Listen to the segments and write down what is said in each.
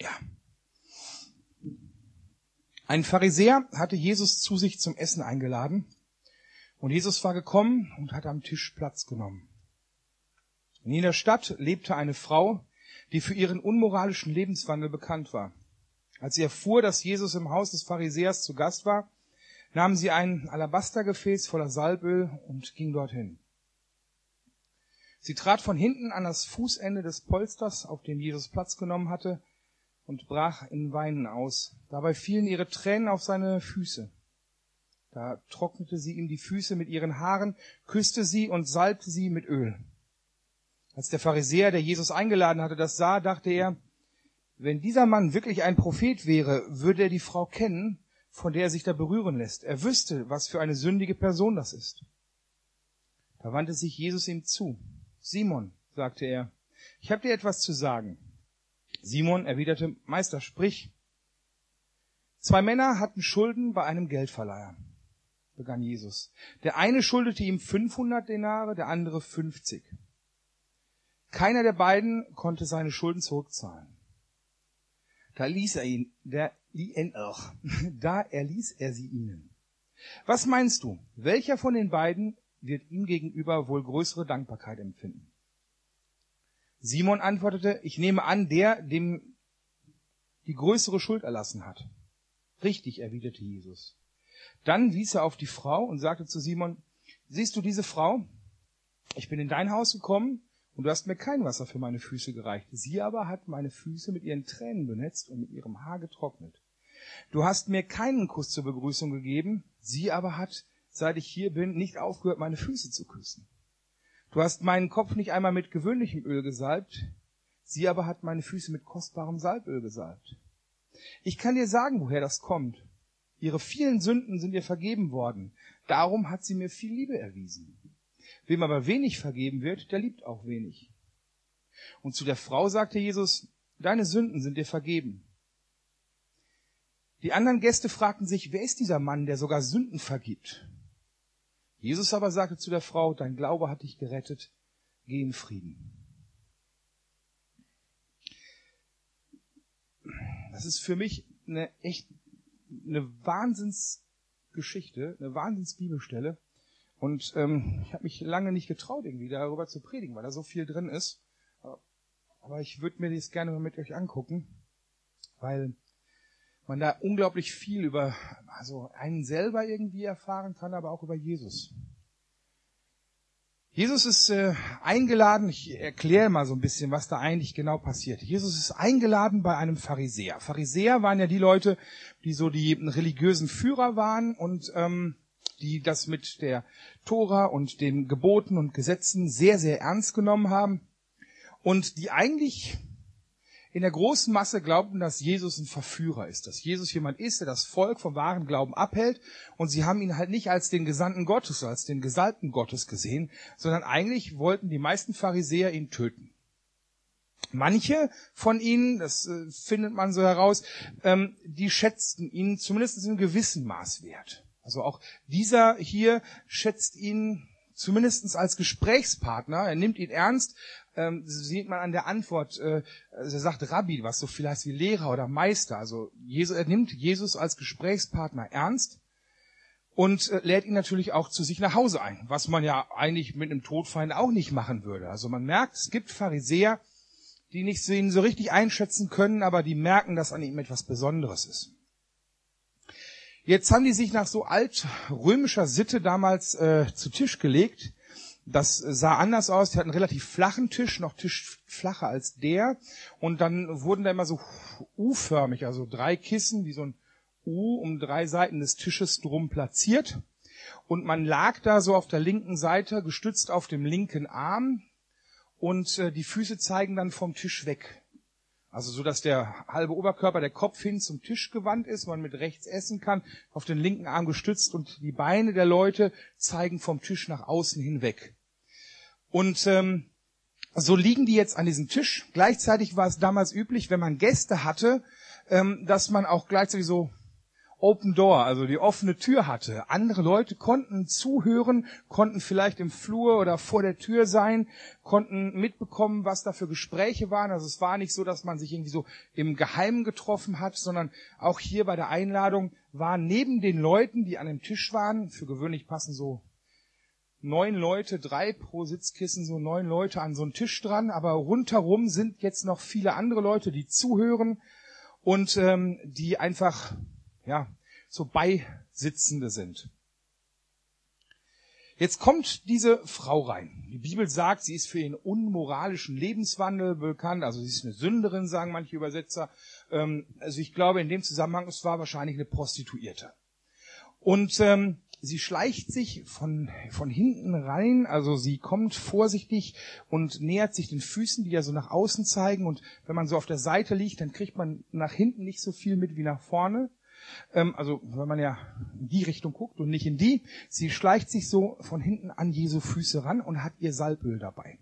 Ja. Ein Pharisäer hatte Jesus zu sich zum Essen eingeladen und Jesus war gekommen und hat am Tisch Platz genommen. In jener Stadt lebte eine Frau, die für ihren unmoralischen Lebenswandel bekannt war. Als sie erfuhr, dass Jesus im Haus des Pharisäers zu Gast war, nahm sie ein Alabastergefäß voller Salböl und ging dorthin. Sie trat von hinten an das Fußende des Polsters, auf dem Jesus Platz genommen hatte, und brach in Weinen aus. Dabei fielen ihre Tränen auf seine Füße. Da trocknete sie ihm die Füße mit ihren Haaren, küsste sie und salbte sie mit Öl. Als der Pharisäer, der Jesus eingeladen hatte, das sah, dachte er, wenn dieser Mann wirklich ein Prophet wäre, würde er die Frau kennen, von der er sich da berühren lässt. Er wüsste, was für eine sündige Person das ist. Da wandte sich Jesus ihm zu. Simon, sagte er, ich habe dir etwas zu sagen. Simon erwiderte, Meister, sprich. Zwei Männer hatten Schulden bei einem Geldverleiher, begann Jesus. Der eine schuldete ihm 500 Denare, der andere 50. Keiner der beiden konnte seine Schulden zurückzahlen. Da ließ er ihn, der, da erließ er sie ihnen. Was meinst du, welcher von den beiden wird ihm gegenüber wohl größere Dankbarkeit empfinden? Simon antwortete, ich nehme an, der, dem die größere Schuld erlassen hat. Richtig, erwiderte Jesus. Dann wies er auf die Frau und sagte zu Simon, siehst du diese Frau? Ich bin in dein Haus gekommen und du hast mir kein Wasser für meine Füße gereicht. Sie aber hat meine Füße mit ihren Tränen benetzt und mit ihrem Haar getrocknet. Du hast mir keinen Kuss zur Begrüßung gegeben. Sie aber hat, seit ich hier bin, nicht aufgehört, meine Füße zu küssen. Du hast meinen Kopf nicht einmal mit gewöhnlichem Öl gesalbt. Sie aber hat meine Füße mit kostbarem Salböl gesalbt. Ich kann dir sagen, woher das kommt. Ihre vielen Sünden sind ihr vergeben worden. Darum hat sie mir viel Liebe erwiesen. Wem aber wenig vergeben wird, der liebt auch wenig. Und zu der Frau sagte Jesus, deine Sünden sind dir vergeben. Die anderen Gäste fragten sich, wer ist dieser Mann, der sogar Sünden vergibt? Jesus aber sagte zu der Frau, dein Glaube hat dich gerettet, geh in Frieden. Das ist für mich eine echt eine Wahnsinnsgeschichte, eine Wahnsinnsbibelstelle. Und ähm, ich habe mich lange nicht getraut, irgendwie darüber zu predigen, weil da so viel drin ist. Aber ich würde mir das gerne mal mit euch angucken, weil man da unglaublich viel über also einen selber irgendwie erfahren kann, aber auch über Jesus. Jesus ist äh, eingeladen, ich erkläre mal so ein bisschen, was da eigentlich genau passiert. Jesus ist eingeladen bei einem Pharisäer. Pharisäer waren ja die Leute, die so die religiösen Führer waren und ähm, die das mit der Tora und den Geboten und Gesetzen sehr, sehr ernst genommen haben und die eigentlich in der großen Masse glaubten, dass Jesus ein Verführer ist, dass Jesus jemand ist, der das Volk vom wahren Glauben abhält und sie haben ihn halt nicht als den Gesandten Gottes, als den Gesalbten Gottes gesehen, sondern eigentlich wollten die meisten Pharisäer ihn töten. Manche von ihnen, das äh, findet man so heraus, ähm, die schätzten ihn zumindest in einem gewissen Maß wert. Also auch dieser hier schätzt ihn zumindest als Gesprächspartner. Er nimmt ihn ernst. Ähm, sieht man an der Antwort. Äh, also er sagt Rabbi, was so viel heißt wie Lehrer oder Meister. Also Jesus, er nimmt Jesus als Gesprächspartner ernst und äh, lädt ihn natürlich auch zu sich nach Hause ein, was man ja eigentlich mit einem Todfeind auch nicht machen würde. Also man merkt, es gibt Pharisäer, die nicht ihn so richtig einschätzen können, aber die merken, dass an ihm etwas Besonderes ist. Jetzt haben die sich nach so altrömischer Sitte damals äh, zu Tisch gelegt. Das sah anders aus. Die hatten einen relativ flachen Tisch, noch Tisch flacher als der. Und dann wurden da immer so U-förmig, also drei Kissen, wie so ein U um drei Seiten des Tisches drum platziert. Und man lag da so auf der linken Seite, gestützt auf dem linken Arm. Und äh, die Füße zeigen dann vom Tisch weg. Also so, dass der halbe Oberkörper, der Kopf hin zum Tisch gewandt ist, man mit rechts essen kann, auf den linken Arm gestützt und die Beine der Leute zeigen vom Tisch nach außen hinweg. Und ähm, so liegen die jetzt an diesem Tisch. Gleichzeitig war es damals üblich, wenn man Gäste hatte, ähm, dass man auch gleichzeitig so Open Door, also die offene Tür hatte. Andere Leute konnten zuhören, konnten vielleicht im Flur oder vor der Tür sein, konnten mitbekommen, was da für Gespräche waren. Also es war nicht so, dass man sich irgendwie so im Geheimen getroffen hat, sondern auch hier bei der Einladung waren neben den Leuten, die an dem Tisch waren, für gewöhnlich passen so neun Leute, drei pro Sitzkissen, so neun Leute an so einen Tisch dran, aber rundherum sind jetzt noch viele andere Leute, die zuhören und ähm, die einfach ja so Beisitzende sind. Jetzt kommt diese Frau rein. Die Bibel sagt, sie ist für ihren unmoralischen Lebenswandel bekannt. Also sie ist eine Sünderin, sagen manche Übersetzer. Ähm, also ich glaube, in dem Zusammenhang, es war wahrscheinlich eine Prostituierte. Und ähm, sie schleicht sich von, von hinten rein, also sie kommt vorsichtig und nähert sich den Füßen, die ja so nach außen zeigen. Und wenn man so auf der Seite liegt, dann kriegt man nach hinten nicht so viel mit wie nach vorne. Ähm, also wenn man ja in die Richtung guckt und nicht in die. Sie schleicht sich so von hinten an Jesu Füße ran und hat ihr Salböl dabei.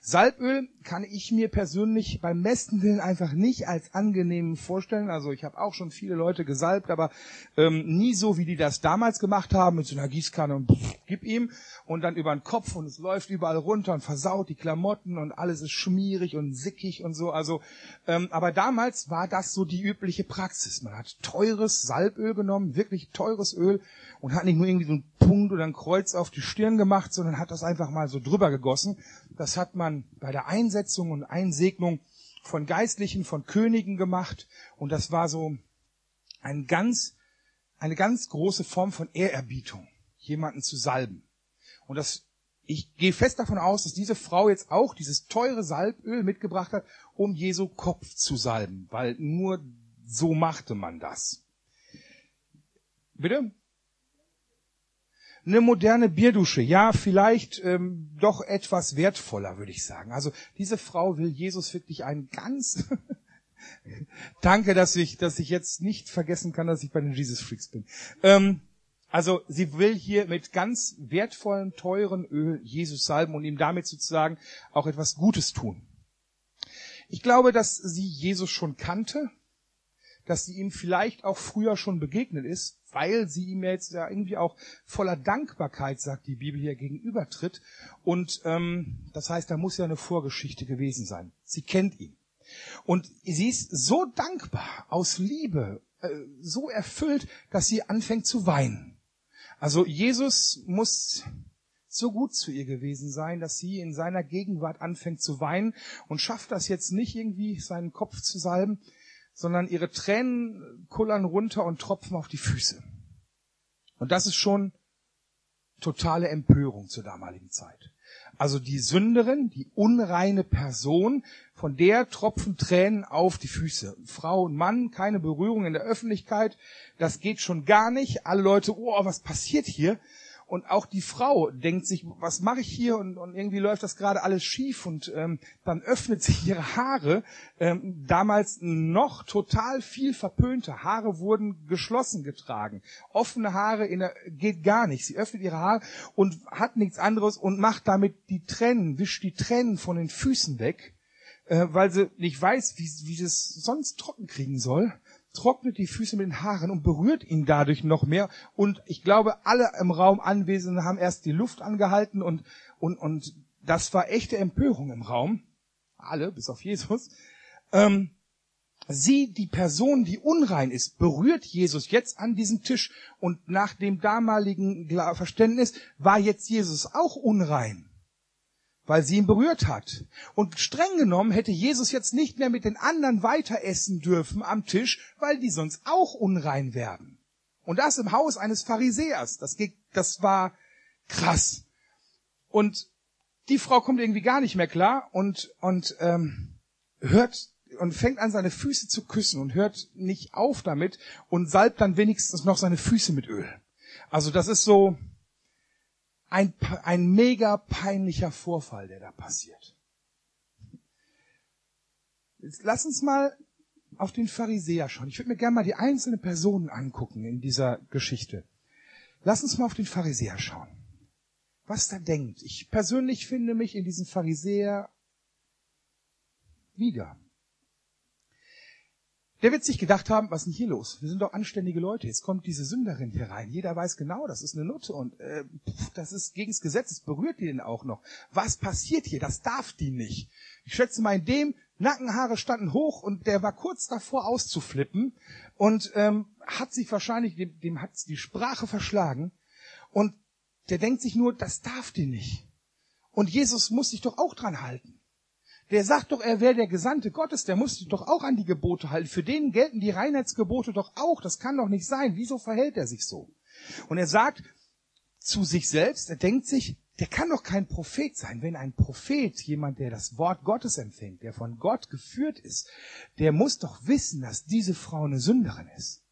Salböl kann ich mir persönlich beim besten Willen einfach nicht als angenehm vorstellen. Also ich habe auch schon viele Leute gesalbt, aber ähm, nie so, wie die das damals gemacht haben, mit so einer Gießkanne und pff, gib ihm und dann über den Kopf und es läuft überall runter und versaut die Klamotten und alles ist schmierig und sickig und so. Also, ähm, aber damals war das so die übliche Praxis. Man hat teures Salböl genommen, wirklich teures Öl und hat nicht nur irgendwie so einen Punkt oder ein Kreuz auf die Stirn gemacht, sondern hat das einfach mal so drüber gegossen. Das hat man bei der Einsetzung und Einsegnung von Geistlichen, von Königen gemacht. Und das war so ein ganz, eine ganz große Form von Ehrerbietung, jemanden zu salben. Und das, ich gehe fest davon aus, dass diese Frau jetzt auch dieses teure Salböl mitgebracht hat, um Jesu Kopf zu salben, weil nur so machte man das. Bitte? Eine moderne Bierdusche, ja, vielleicht ähm, doch etwas wertvoller, würde ich sagen. Also diese Frau will Jesus wirklich einen ganz Danke, dass ich, dass ich jetzt nicht vergessen kann, dass ich bei den Jesus Freaks bin. Ähm, also sie will hier mit ganz wertvollen, teuren Öl Jesus salben und ihm damit sozusagen auch etwas Gutes tun. Ich glaube, dass sie Jesus schon kannte, dass sie ihm vielleicht auch früher schon begegnet ist, weil sie ihm jetzt ja irgendwie auch voller Dankbarkeit, sagt die Bibel hier, gegenübertritt. Und ähm, das heißt, da muss ja eine Vorgeschichte gewesen sein. Sie kennt ihn. Und sie ist so dankbar, aus Liebe, äh, so erfüllt, dass sie anfängt zu weinen. Also Jesus muss so gut zu ihr gewesen sein, dass sie in seiner Gegenwart anfängt zu weinen und schafft das jetzt nicht irgendwie seinen Kopf zu salben, sondern ihre Tränen kullern runter und tropfen auf die Füße. Und das ist schon totale Empörung zur damaligen Zeit. Also die Sünderin, die unreine Person, von der tropfen Tränen auf die Füße. Frau und Mann, keine Berührung in der Öffentlichkeit, das geht schon gar nicht. Alle Leute, oh, was passiert hier? Und auch die Frau denkt sich, was mache ich hier? Und, und irgendwie läuft das gerade alles schief. Und ähm, dann öffnet sich ihre Haare. Ähm, damals noch total viel verpönte Haare wurden geschlossen getragen. Offene Haare in der, geht gar nicht. Sie öffnet ihre Haare und hat nichts anderes und macht damit die Tränen, wischt die Tränen von den Füßen weg, äh, weil sie nicht weiß, wie, wie sie es sonst trocken kriegen soll trocknet die Füße mit den Haaren und berührt ihn dadurch noch mehr. Und ich glaube, alle im Raum Anwesenden haben erst die Luft angehalten und, und, und das war echte Empörung im Raum. Alle, bis auf Jesus. Ähm, sie, die Person, die unrein ist, berührt Jesus jetzt an diesem Tisch. Und nach dem damaligen Verständnis war jetzt Jesus auch unrein weil sie ihn berührt hat. Und streng genommen hätte Jesus jetzt nicht mehr mit den anderen weiter essen dürfen am Tisch, weil die sonst auch unrein werden. Und das im Haus eines Pharisäers. Das, geht, das war krass. Und die Frau kommt irgendwie gar nicht mehr klar und, und ähm, hört und fängt an, seine Füße zu küssen und hört nicht auf damit und salbt dann wenigstens noch seine Füße mit Öl. Also das ist so, ein, ein mega peinlicher Vorfall, der da passiert. Jetzt lass uns mal auf den Pharisäer schauen. Ich würde mir gerne mal die einzelnen Personen angucken in dieser Geschichte. Lass uns mal auf den Pharisäer schauen. Was da denkt. Ich persönlich finde mich in diesem Pharisäer wieder. Der wird sich gedacht haben, was ist denn hier los? Wir sind doch anständige Leute. Jetzt kommt diese Sünderin hier rein. Jeder weiß genau, das ist eine Nutte und äh, pff, das ist gegens Gesetz. Es berührt die denn auch noch. Was passiert hier? Das darf die nicht. Ich schätze mal, in dem Nackenhaare standen hoch und der war kurz davor auszuflippen und ähm, hat sich wahrscheinlich, dem, dem hat die Sprache verschlagen und der denkt sich nur, das darf die nicht. Und Jesus muss sich doch auch dran halten. Der sagt doch, er wäre der Gesandte Gottes, der muss sich doch auch an die Gebote halten. Für den gelten die Reinheitsgebote doch auch. Das kann doch nicht sein. Wieso verhält er sich so? Und er sagt zu sich selbst, er denkt sich, der kann doch kein Prophet sein. Wenn ein Prophet, jemand, der das Wort Gottes empfängt, der von Gott geführt ist, der muss doch wissen, dass diese Frau eine Sünderin ist.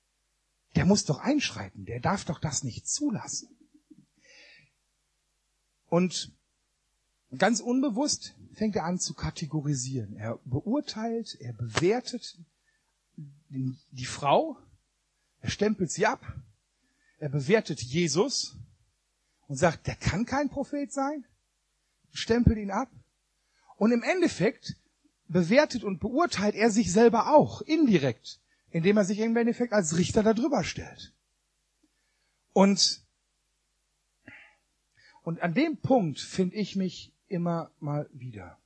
Der muss doch einschreiten. Der darf doch das nicht zulassen. Und ganz unbewusst fängt er an zu kategorisieren. Er beurteilt, er bewertet die Frau, er stempelt sie ab, er bewertet Jesus und sagt, der kann kein Prophet sein, stempelt ihn ab. Und im Endeffekt bewertet und beurteilt er sich selber auch, indirekt, indem er sich im Endeffekt als Richter darüber stellt. Und, und an dem Punkt finde ich mich immer mal wieder.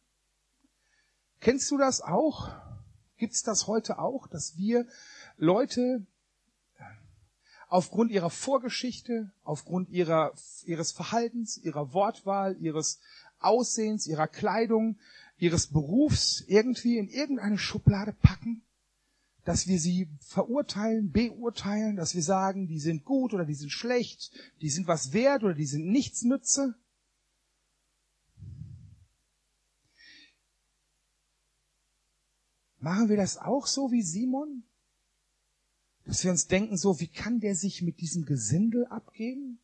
Kennst du das auch? Gibt es das heute auch, dass wir Leute aufgrund ihrer Vorgeschichte, aufgrund ihrer, ihres Verhaltens, ihrer Wortwahl, ihres Aussehens, ihrer Kleidung, ihres Berufs irgendwie in irgendeine Schublade packen? Dass wir sie verurteilen, beurteilen, dass wir sagen, die sind gut oder die sind schlecht, die sind was wert oder die sind nichts nütze? Machen wir das auch so wie Simon? Dass wir uns denken, so, wie kann der sich mit diesem Gesindel abgeben?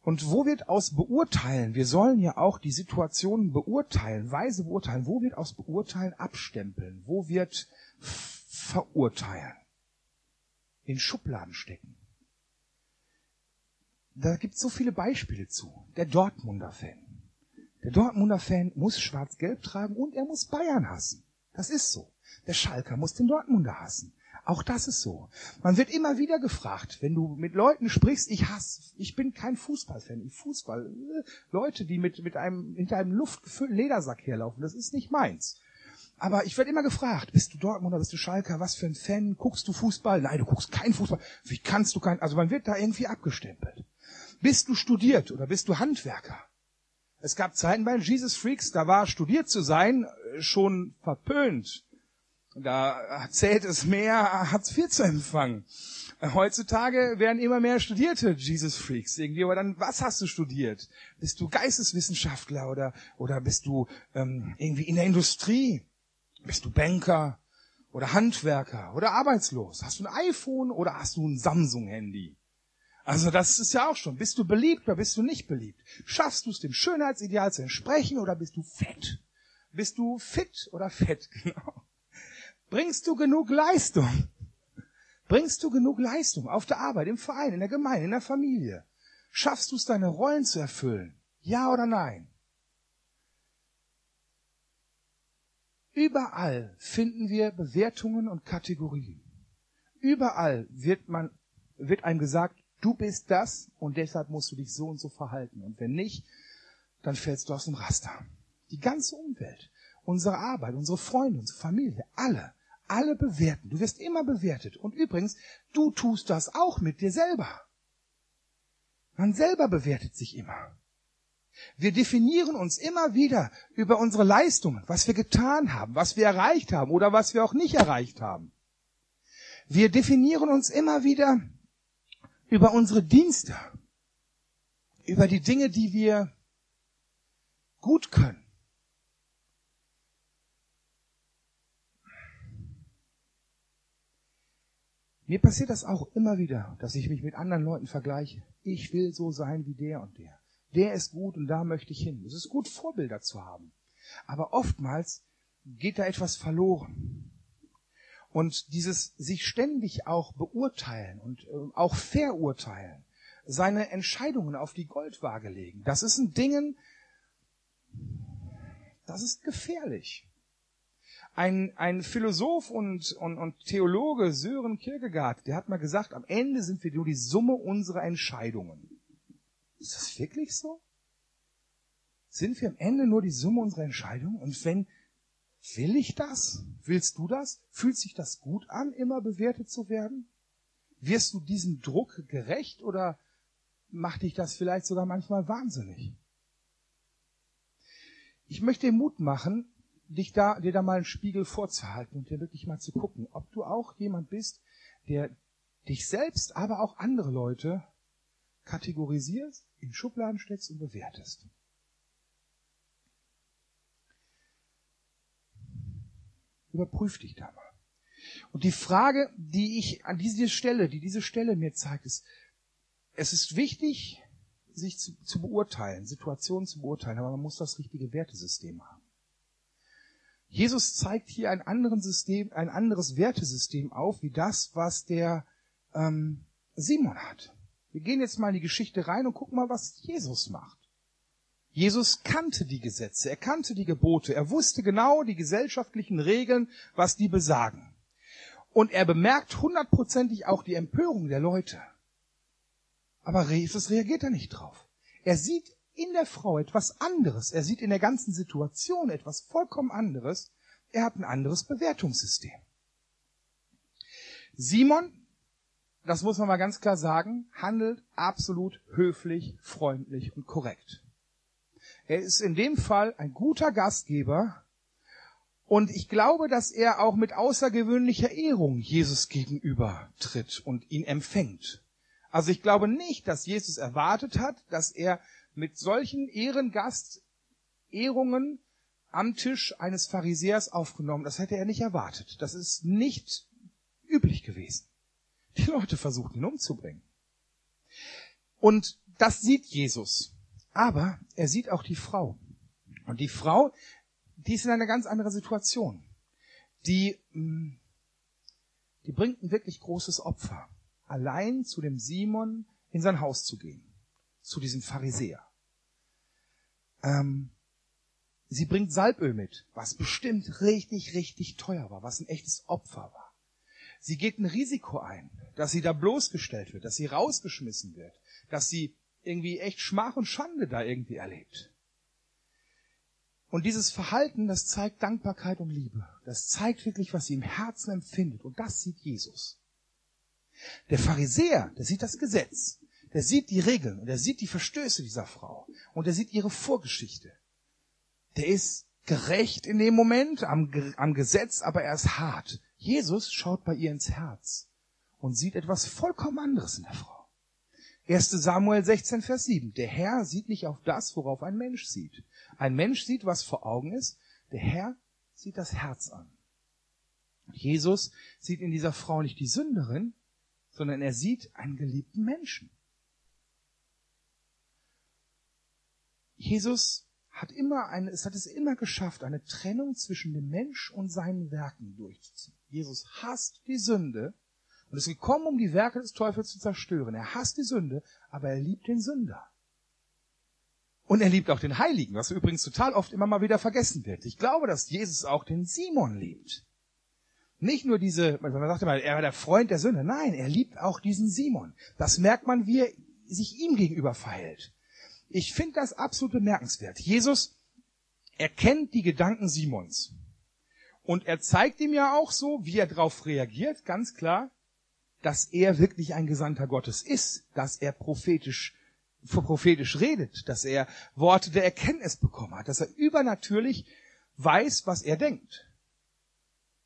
Und wo wird aus beurteilen, wir sollen ja auch die Situationen beurteilen, weise beurteilen, wo wird aus beurteilen abstempeln, wo wird verurteilen, in Schubladen stecken. Da gibt es so viele Beispiele zu. Der Dortmunder Fan. Der Dortmunder Fan muss schwarz-gelb tragen und er muss Bayern hassen. Das ist so. Der Schalker muss den Dortmunder hassen. Auch das ist so. Man wird immer wieder gefragt, wenn du mit Leuten sprichst, ich hasse, ich bin kein Fußballfan. Fußball, äh, Leute, die mit, mit einem, hinter einem luftgefüllten Ledersack herlaufen, das ist nicht meins. Aber ich werde immer gefragt, bist du Dortmunder, bist du Schalker, was für ein Fan, guckst du Fußball? Nein, du guckst kein Fußball. Wie kannst du kein, also man wird da irgendwie abgestempelt. Bist du studiert oder bist du Handwerker? Es gab Zeiten bei Jesus Freaks, da war studiert zu sein äh, schon verpönt. Da zählt es mehr, Hartz IV zu empfangen. Heutzutage werden immer mehr studierte Jesus Freaks irgendwie. Aber dann, was hast du studiert? Bist du Geisteswissenschaftler oder oder bist du ähm, irgendwie in der Industrie? Bist du Banker oder Handwerker oder arbeitslos? Hast du ein iPhone oder hast du ein Samsung-Handy? Also das ist ja auch schon. Bist du beliebt oder bist du nicht beliebt? Schaffst du es dem Schönheitsideal zu entsprechen oder bist du fett? Bist du fit oder fett? Genau. Bringst du genug Leistung? Bringst du genug Leistung auf der Arbeit, im Verein, in der Gemeinde, in der Familie? Schaffst du es, deine Rollen zu erfüllen? Ja oder nein? Überall finden wir Bewertungen und Kategorien. Überall wird man, wird einem gesagt, du bist das und deshalb musst du dich so und so verhalten. Und wenn nicht, dann fällst du aus dem Raster. Die ganze Umwelt, unsere Arbeit, unsere Freunde, unsere Familie, alle alle bewerten. Du wirst immer bewertet. Und übrigens, du tust das auch mit dir selber. Man selber bewertet sich immer. Wir definieren uns immer wieder über unsere Leistungen, was wir getan haben, was wir erreicht haben oder was wir auch nicht erreicht haben. Wir definieren uns immer wieder über unsere Dienste, über die Dinge, die wir gut können. Mir passiert das auch immer wieder, dass ich mich mit anderen Leuten vergleiche. Ich will so sein wie der und der. Der ist gut und da möchte ich hin. Es ist gut, Vorbilder zu haben. Aber oftmals geht da etwas verloren. Und dieses sich ständig auch beurteilen und äh, auch verurteilen, seine Entscheidungen auf die Goldwaage legen, das ist ein Dingen, das ist gefährlich. Ein, ein Philosoph und, und, und Theologe, Sören Kierkegaard, der hat mal gesagt, am Ende sind wir nur die Summe unserer Entscheidungen. Ist das wirklich so? Sind wir am Ende nur die Summe unserer Entscheidungen? Und wenn, will ich das? Willst du das? Fühlt sich das gut an, immer bewertet zu werden? Wirst du diesem Druck gerecht oder macht dich das vielleicht sogar manchmal wahnsinnig? Ich möchte dir Mut machen, dich da, dir da mal einen Spiegel vorzuhalten und dir wirklich mal zu gucken, ob du auch jemand bist, der dich selbst, aber auch andere Leute kategorisierst, in Schubladen steckst und bewertest. Überprüf dich da mal. Und die Frage, die ich an diese Stelle, die diese Stelle mir zeigt, ist, es ist wichtig, sich zu, zu beurteilen, Situationen zu beurteilen, aber man muss das richtige Wertesystem haben. Jesus zeigt hier ein, anderen System, ein anderes Wertesystem auf, wie das, was der ähm, Simon hat. Wir gehen jetzt mal in die Geschichte rein und gucken mal, was Jesus macht. Jesus kannte die Gesetze, er kannte die Gebote, er wusste genau die gesellschaftlichen Regeln, was die besagen. Und er bemerkt hundertprozentig auch die Empörung der Leute. Aber Jesus reagiert da nicht drauf. Er sieht in der Frau etwas anderes. Er sieht in der ganzen Situation etwas vollkommen anderes. Er hat ein anderes Bewertungssystem. Simon, das muss man mal ganz klar sagen, handelt absolut höflich, freundlich und korrekt. Er ist in dem Fall ein guter Gastgeber und ich glaube, dass er auch mit außergewöhnlicher Ehrung Jesus gegenüber tritt und ihn empfängt. Also ich glaube nicht, dass Jesus erwartet hat, dass er mit solchen Ehrengast-Ehrungen am Tisch eines Pharisäers aufgenommen. Das hätte er nicht erwartet. Das ist nicht üblich gewesen. Die Leute versuchten ihn umzubringen. Und das sieht Jesus. Aber er sieht auch die Frau. Und die Frau, die ist in einer ganz anderen Situation. Die, mm, die bringt ein wirklich großes Opfer. Allein zu dem Simon in sein Haus zu gehen. Zu diesem Pharisäer. Ähm, sie bringt Salböl mit, was bestimmt richtig, richtig teuer war, was ein echtes Opfer war. Sie geht ein Risiko ein, dass sie da bloßgestellt wird, dass sie rausgeschmissen wird, dass sie irgendwie echt Schmach und Schande da irgendwie erlebt. Und dieses Verhalten, das zeigt Dankbarkeit und Liebe. Das zeigt wirklich, was sie im Herzen empfindet. Und das sieht Jesus. Der Pharisäer, der sieht das Gesetz der sieht die Regeln und er sieht die Verstöße dieser Frau und er sieht ihre Vorgeschichte. Der ist gerecht in dem Moment am, am Gesetz, aber er ist hart. Jesus schaut bei ihr ins Herz und sieht etwas vollkommen anderes in der Frau. 1. Samuel 16, Vers 7. Der Herr sieht nicht auf das, worauf ein Mensch sieht. Ein Mensch sieht, was vor Augen ist. Der Herr sieht das Herz an. Jesus sieht in dieser Frau nicht die Sünderin, sondern er sieht einen geliebten Menschen. Jesus hat immer eine, es hat es immer geschafft, eine Trennung zwischen dem Mensch und seinen Werken durchzuziehen. Jesus hasst die Sünde und ist gekommen, um die Werke des Teufels zu zerstören. Er hasst die Sünde, aber er liebt den Sünder. Und er liebt auch den Heiligen, was übrigens total oft immer mal wieder vergessen wird. Ich glaube, dass Jesus auch den Simon liebt. Nicht nur diese, man sagt immer, er war der Freund der Sünde. Nein, er liebt auch diesen Simon. Das merkt man, wie er sich ihm gegenüber verhält. Ich finde das absolut bemerkenswert. Jesus erkennt die Gedanken Simons. Und er zeigt ihm ja auch so, wie er darauf reagiert, ganz klar, dass er wirklich ein Gesandter Gottes ist, dass er prophetisch, prophetisch redet, dass er Worte der Erkenntnis bekommen hat, dass er übernatürlich weiß, was er denkt.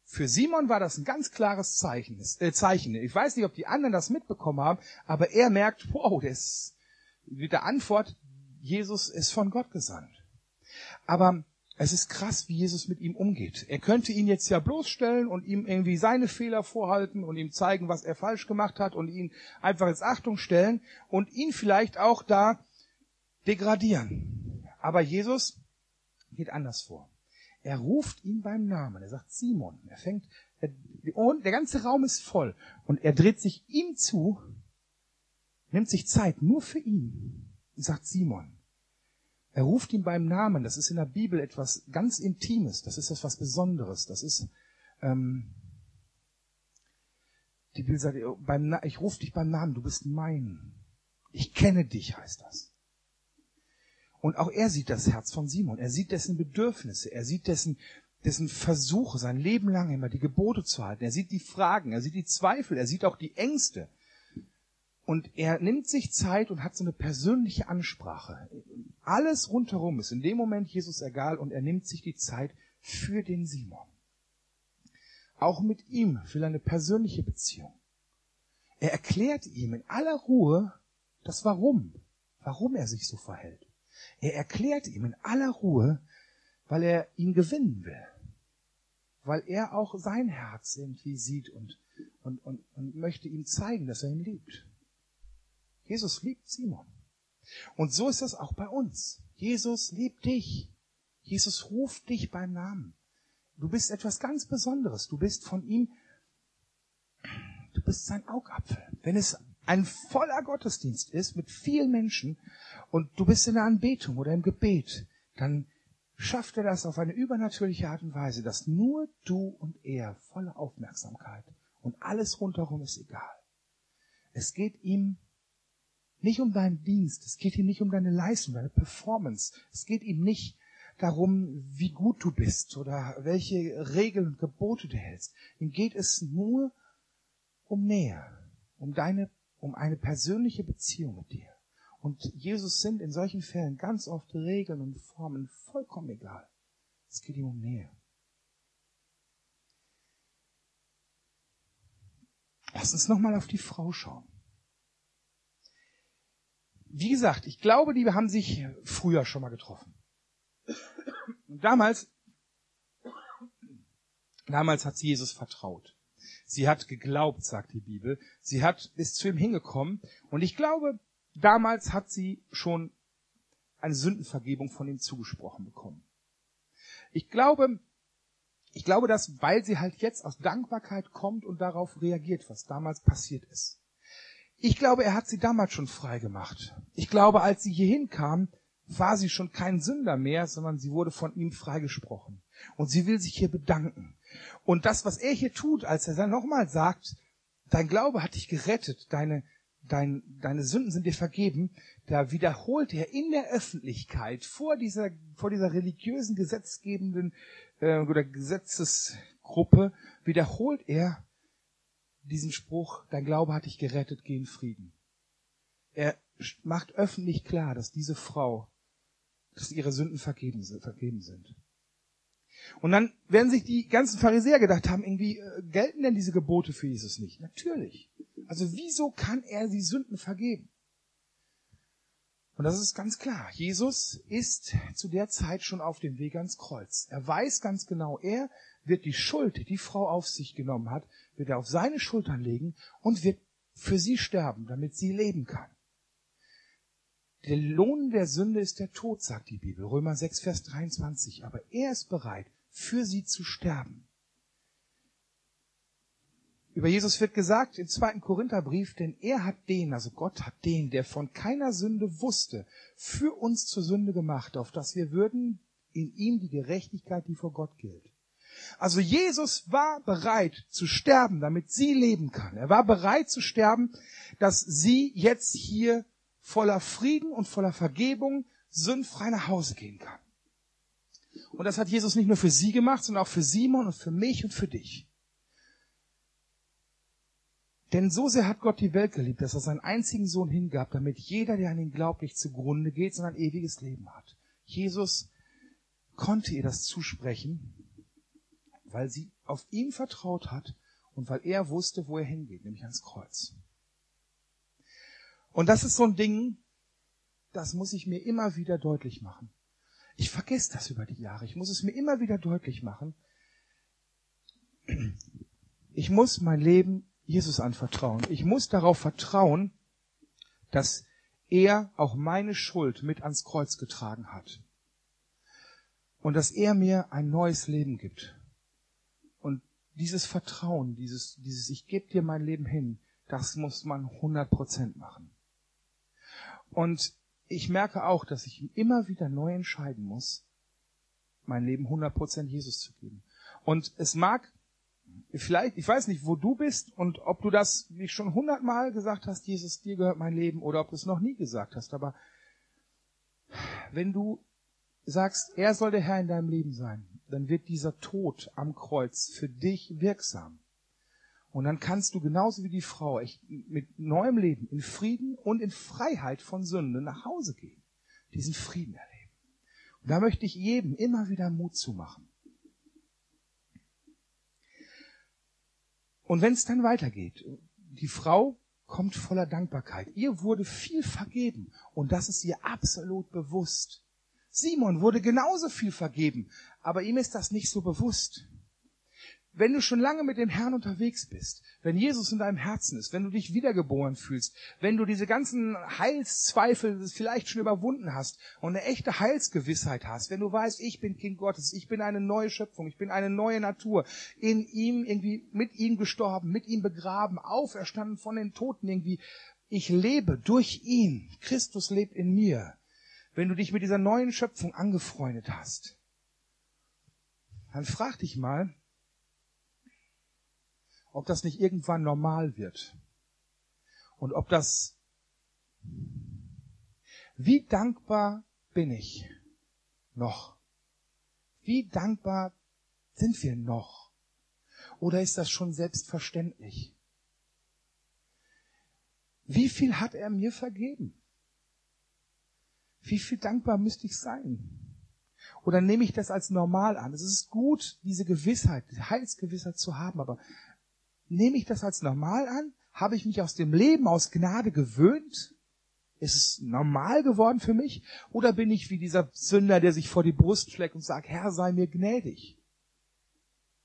Für Simon war das ein ganz klares Zeichen. Äh, Zeichen. Ich weiß nicht, ob die anderen das mitbekommen haben, aber er merkt, wow, das mit der Antwort, Jesus ist von Gott gesandt. Aber es ist krass, wie Jesus mit ihm umgeht. Er könnte ihn jetzt ja bloßstellen und ihm irgendwie seine Fehler vorhalten und ihm zeigen, was er falsch gemacht hat und ihn einfach ins Achtung stellen und ihn vielleicht auch da degradieren. Aber Jesus geht anders vor. Er ruft ihn beim Namen. Er sagt Simon. Er fängt, er, und der ganze Raum ist voll. Und er dreht sich ihm zu, nimmt sich Zeit nur für ihn und sagt Simon, Er ruft ihn beim Namen. Das ist in der Bibel etwas ganz Intimes. Das ist etwas Besonderes. Das ist, ähm, die Bibel sagt, beim, ich rufe dich beim Namen. Du bist mein. Ich kenne dich, heißt das. Und auch er sieht das Herz von Simon. Er sieht dessen Bedürfnisse. Er sieht dessen, dessen Versuche, sein Leben lang immer die Gebote zu halten. Er sieht die Fragen. Er sieht die Zweifel. Er sieht auch die Ängste. Und er nimmt sich Zeit und hat so eine persönliche Ansprache. Alles rundherum ist in dem Moment Jesus egal und er nimmt sich die Zeit für den Simon. Auch mit ihm will er eine persönliche Beziehung. Er erklärt ihm in aller Ruhe das Warum, warum er sich so verhält. Er erklärt ihm in aller Ruhe, weil er ihn gewinnen will. Weil er auch sein Herz irgendwie sieht und, und, und, und möchte ihm zeigen, dass er ihn liebt. Jesus liebt Simon. Und so ist das auch bei uns. Jesus liebt dich. Jesus ruft dich beim Namen. Du bist etwas ganz Besonderes. Du bist von ihm, du bist sein Augapfel. Wenn es ein voller Gottesdienst ist mit vielen Menschen und du bist in der Anbetung oder im Gebet, dann schafft er das auf eine übernatürliche Art und Weise, dass nur du und er volle Aufmerksamkeit und alles rundherum ist egal. Es geht ihm nicht um deinen Dienst, es geht ihm nicht um deine Leistung, deine Performance, es geht ihm nicht darum, wie gut du bist oder welche Regeln und Gebote du hältst. Ihm geht es nur um Nähe, um deine, um eine persönliche Beziehung mit dir. Und Jesus sind in solchen Fällen ganz oft Regeln und Formen vollkommen egal. Es geht ihm um Nähe. Lass uns nochmal auf die Frau schauen wie gesagt, ich glaube, die haben sich früher schon mal getroffen. Und damals, damals hat sie Jesus vertraut. Sie hat geglaubt, sagt die Bibel. Sie hat, ist zu ihm hingekommen. Und ich glaube, damals hat sie schon eine Sündenvergebung von ihm zugesprochen bekommen. Ich glaube, ich glaube, dass, weil sie halt jetzt aus Dankbarkeit kommt und darauf reagiert, was damals passiert ist. Ich glaube, er hat sie damals schon frei gemacht. Ich glaube, als sie hierhin kam, war sie schon kein Sünder mehr, sondern sie wurde von ihm freigesprochen. Und sie will sich hier bedanken. Und das, was er hier tut, als er dann nochmal sagt, dein Glaube hat dich gerettet, deine, dein, deine Sünden sind dir vergeben, da wiederholt er in der Öffentlichkeit vor dieser, vor dieser religiösen gesetzgebenden äh, oder Gesetzesgruppe, wiederholt er, diesen Spruch, dein Glaube hat dich gerettet, geh in Frieden. Er macht öffentlich klar, dass diese Frau, dass ihre Sünden vergeben, sind. Und dann werden sich die ganzen Pharisäer gedacht haben, irgendwie äh, gelten denn diese Gebote für Jesus nicht? Natürlich. Also wieso kann er die Sünden vergeben? Und das ist ganz klar. Jesus ist zu der Zeit schon auf dem Weg ans Kreuz. Er weiß ganz genau, er wird die Schuld, die Frau auf sich genommen hat, wird er auf seine Schultern legen und wird für sie sterben, damit sie leben kann. Der Lohn der Sünde ist der Tod, sagt die Bibel, Römer 6, Vers 23. Aber er ist bereit, für sie zu sterben. Über Jesus wird gesagt im zweiten Korintherbrief, denn er hat den, also Gott hat den, der von keiner Sünde wusste, für uns zur Sünde gemacht, auf dass wir würden in ihm die Gerechtigkeit, die vor Gott gilt. Also Jesus war bereit zu sterben, damit sie leben kann. Er war bereit zu sterben, dass sie jetzt hier voller Frieden und voller Vergebung sündfrei nach Hause gehen kann. Und das hat Jesus nicht nur für sie gemacht, sondern auch für Simon und für mich und für dich. Denn so sehr hat Gott die Welt geliebt, dass er seinen einzigen Sohn hingab, damit jeder, der an ihn glaubt, nicht zugrunde geht, sondern ein ewiges Leben hat. Jesus konnte ihr das zusprechen weil sie auf ihn vertraut hat und weil er wusste, wo er hingeht, nämlich ans Kreuz. Und das ist so ein Ding, das muss ich mir immer wieder deutlich machen. Ich vergesse das über die Jahre. Ich muss es mir immer wieder deutlich machen. Ich muss mein Leben Jesus anvertrauen. Ich muss darauf vertrauen, dass er auch meine Schuld mit ans Kreuz getragen hat. Und dass er mir ein neues Leben gibt dieses Vertrauen, dieses, dieses Ich gebe dir mein Leben hin, das muss man 100 Prozent machen. Und ich merke auch, dass ich immer wieder neu entscheiden muss, mein Leben 100% Jesus zu geben. Und es mag vielleicht, ich weiß nicht, wo du bist und ob du das nicht schon hundertmal gesagt hast, Jesus, dir gehört mein Leben, oder ob du es noch nie gesagt hast, aber wenn du sagst, er soll der Herr in deinem Leben sein, dann wird dieser Tod am Kreuz für dich wirksam. Und dann kannst du genauso wie die Frau echt mit neuem Leben in Frieden und in Freiheit von Sünde nach Hause gehen. Diesen Frieden erleben. Und da möchte ich jedem immer wieder Mut zumachen. Und wenn es dann weitergeht, die Frau kommt voller Dankbarkeit. Ihr wurde viel vergeben und das ist ihr absolut bewusst. Simon wurde genauso viel vergeben, aber ihm ist das nicht so bewusst. Wenn du schon lange mit dem Herrn unterwegs bist, wenn Jesus in deinem Herzen ist, wenn du dich wiedergeboren fühlst, wenn du diese ganzen Heilszweifel vielleicht schon überwunden hast und eine echte Heilsgewissheit hast, wenn du weißt, ich bin Kind Gottes, ich bin eine neue Schöpfung, ich bin eine neue Natur, in ihm irgendwie mit ihm gestorben, mit ihm begraben, auferstanden von den Toten irgendwie, ich lebe durch ihn, Christus lebt in mir. Wenn du dich mit dieser neuen Schöpfung angefreundet hast, dann frag dich mal, ob das nicht irgendwann normal wird. Und ob das, wie dankbar bin ich noch? Wie dankbar sind wir noch? Oder ist das schon selbstverständlich? Wie viel hat er mir vergeben? Wie viel dankbar müsste ich sein? Oder nehme ich das als normal an? Es ist gut, diese Gewissheit, diese Heilsgewissheit zu haben, aber Nehme ich das als normal an? Habe ich mich aus dem Leben aus Gnade gewöhnt? Ist es normal geworden für mich? Oder bin ich wie dieser Sünder, der sich vor die Brust schlägt und sagt, Herr, sei mir gnädig?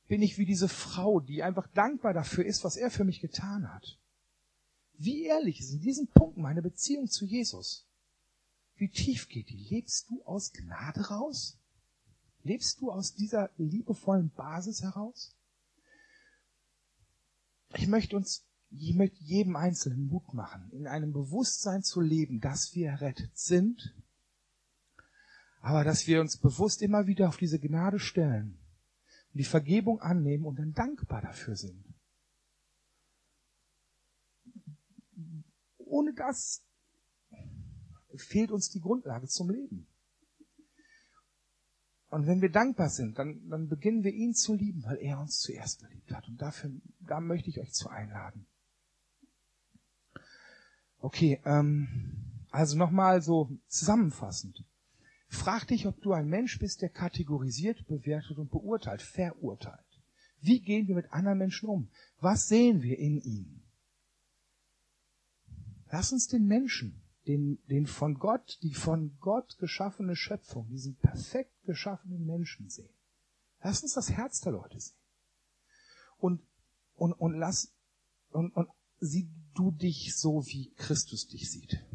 Bin ich wie diese Frau, die einfach dankbar dafür ist, was er für mich getan hat? Wie ehrlich ist in diesem Punkt meine Beziehung zu Jesus? Wie tief geht die? Lebst du aus Gnade raus? Lebst du aus dieser liebevollen Basis heraus? Ich möchte uns, ich möchte jedem Einzelnen Mut machen, in einem Bewusstsein zu leben, dass wir errettet sind, aber dass wir uns bewusst immer wieder auf diese Gnade stellen und die Vergebung annehmen und dann dankbar dafür sind. Ohne das fehlt uns die Grundlage zum Leben. Und wenn wir dankbar sind, dann, dann beginnen wir ihn zu lieben, weil er uns zuerst geliebt hat. Und dafür, da möchte ich euch zu einladen. Okay, ähm, also nochmal so zusammenfassend. Frag dich, ob du ein Mensch bist, der kategorisiert, bewertet und beurteilt, verurteilt. Wie gehen wir mit anderen Menschen um? Was sehen wir in ihnen? Lass uns den Menschen den, den von Gott, die von Gott geschaffene Schöpfung, diesen perfekt geschaffenen Menschen sehen. Lass uns das Herz der Leute sehen. Und, und, und lass, und, und sieh du dich so, wie Christus dich sieht.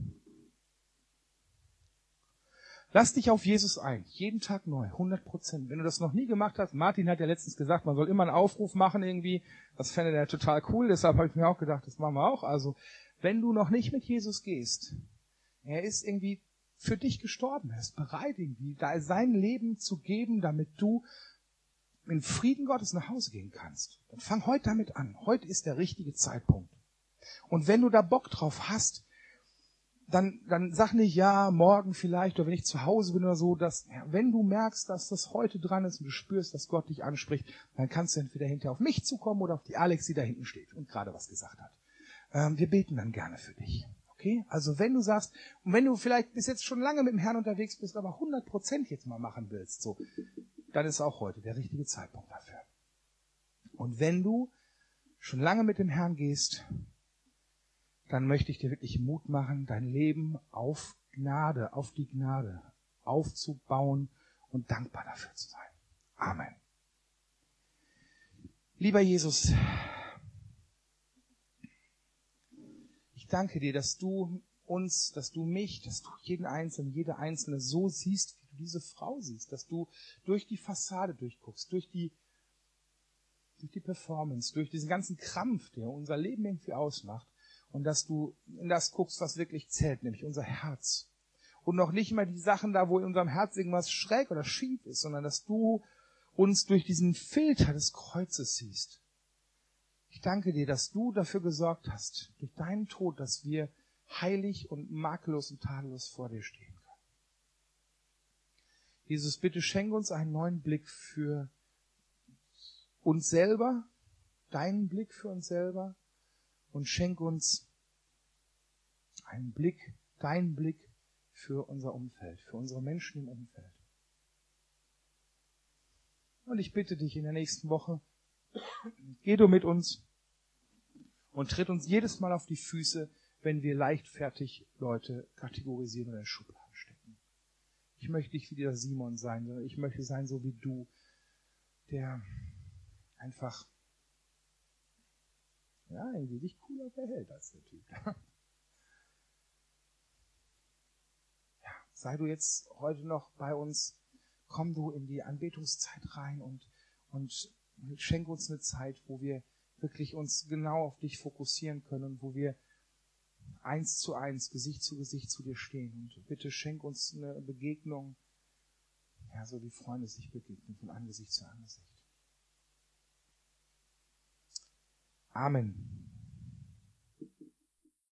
Lass dich auf Jesus ein. Jeden Tag neu. 100 Prozent. Wenn du das noch nie gemacht hast, Martin hat ja letztens gesagt, man soll immer einen Aufruf machen irgendwie. Das fände er total cool. Deshalb habe ich mir auch gedacht, das machen wir auch. Also, wenn du noch nicht mit Jesus gehst, er ist irgendwie für dich gestorben. Er ist bereit, irgendwie da sein Leben zu geben, damit du in Frieden Gottes nach Hause gehen kannst. Dann fang heute damit an. Heute ist der richtige Zeitpunkt. Und wenn du da Bock drauf hast, dann, dann sag nicht, ja, morgen vielleicht, oder wenn ich zu Hause bin oder so, dass, ja, wenn du merkst, dass das heute dran ist und du spürst, dass Gott dich anspricht, dann kannst du entweder hinterher auf mich zukommen oder auf die Alex, die da hinten steht und gerade was gesagt hat. Ähm, wir beten dann gerne für dich. Okay? Also wenn du sagst, und wenn du vielleicht bis jetzt schon lange mit dem Herrn unterwegs bist, aber 100 Prozent jetzt mal machen willst, so, dann ist auch heute der richtige Zeitpunkt dafür. Und wenn du schon lange mit dem Herrn gehst, dann möchte ich dir wirklich Mut machen, dein Leben auf Gnade, auf die Gnade aufzubauen und dankbar dafür zu sein. Amen. Lieber Jesus, danke dir, dass du uns, dass du mich, dass du jeden Einzelnen, jede Einzelne so siehst, wie du diese Frau siehst, dass du durch die Fassade durchguckst, durch die, durch die Performance, durch diesen ganzen Krampf, der unser Leben irgendwie ausmacht und dass du in das guckst, was wirklich zählt, nämlich unser Herz. und noch nicht mal die Sachen da, wo in unserem Herz irgendwas schräg oder schief ist, sondern dass du uns durch diesen Filter des Kreuzes siehst. Ich danke dir, dass du dafür gesorgt hast, durch deinen Tod, dass wir heilig und makellos und tadellos vor dir stehen können. Jesus, bitte schenke uns einen neuen Blick für uns selber, deinen Blick für uns selber und schenke uns einen Blick, deinen Blick für unser Umfeld, für unsere Menschen im Umfeld. Und ich bitte dich in der nächsten Woche, geh du mit uns und tritt uns jedes Mal auf die Füße, wenn wir leichtfertig Leute kategorisieren oder in Schubladen stecken. Ich möchte nicht wie dieser Simon sein, sondern ich möchte sein so wie du, der einfach ja, irgendwie dich cooler verhält als der Typ. Ja, sei du jetzt heute noch bei uns, komm du in die Anbetungszeit rein und, und schenk uns eine Zeit, wo wir wirklich uns genau auf dich fokussieren können und wo wir eins zu eins, Gesicht zu Gesicht zu dir stehen. Und bitte schenk uns eine Begegnung, ja, so wie Freunde sich begegnen, von Angesicht zu Angesicht. Amen.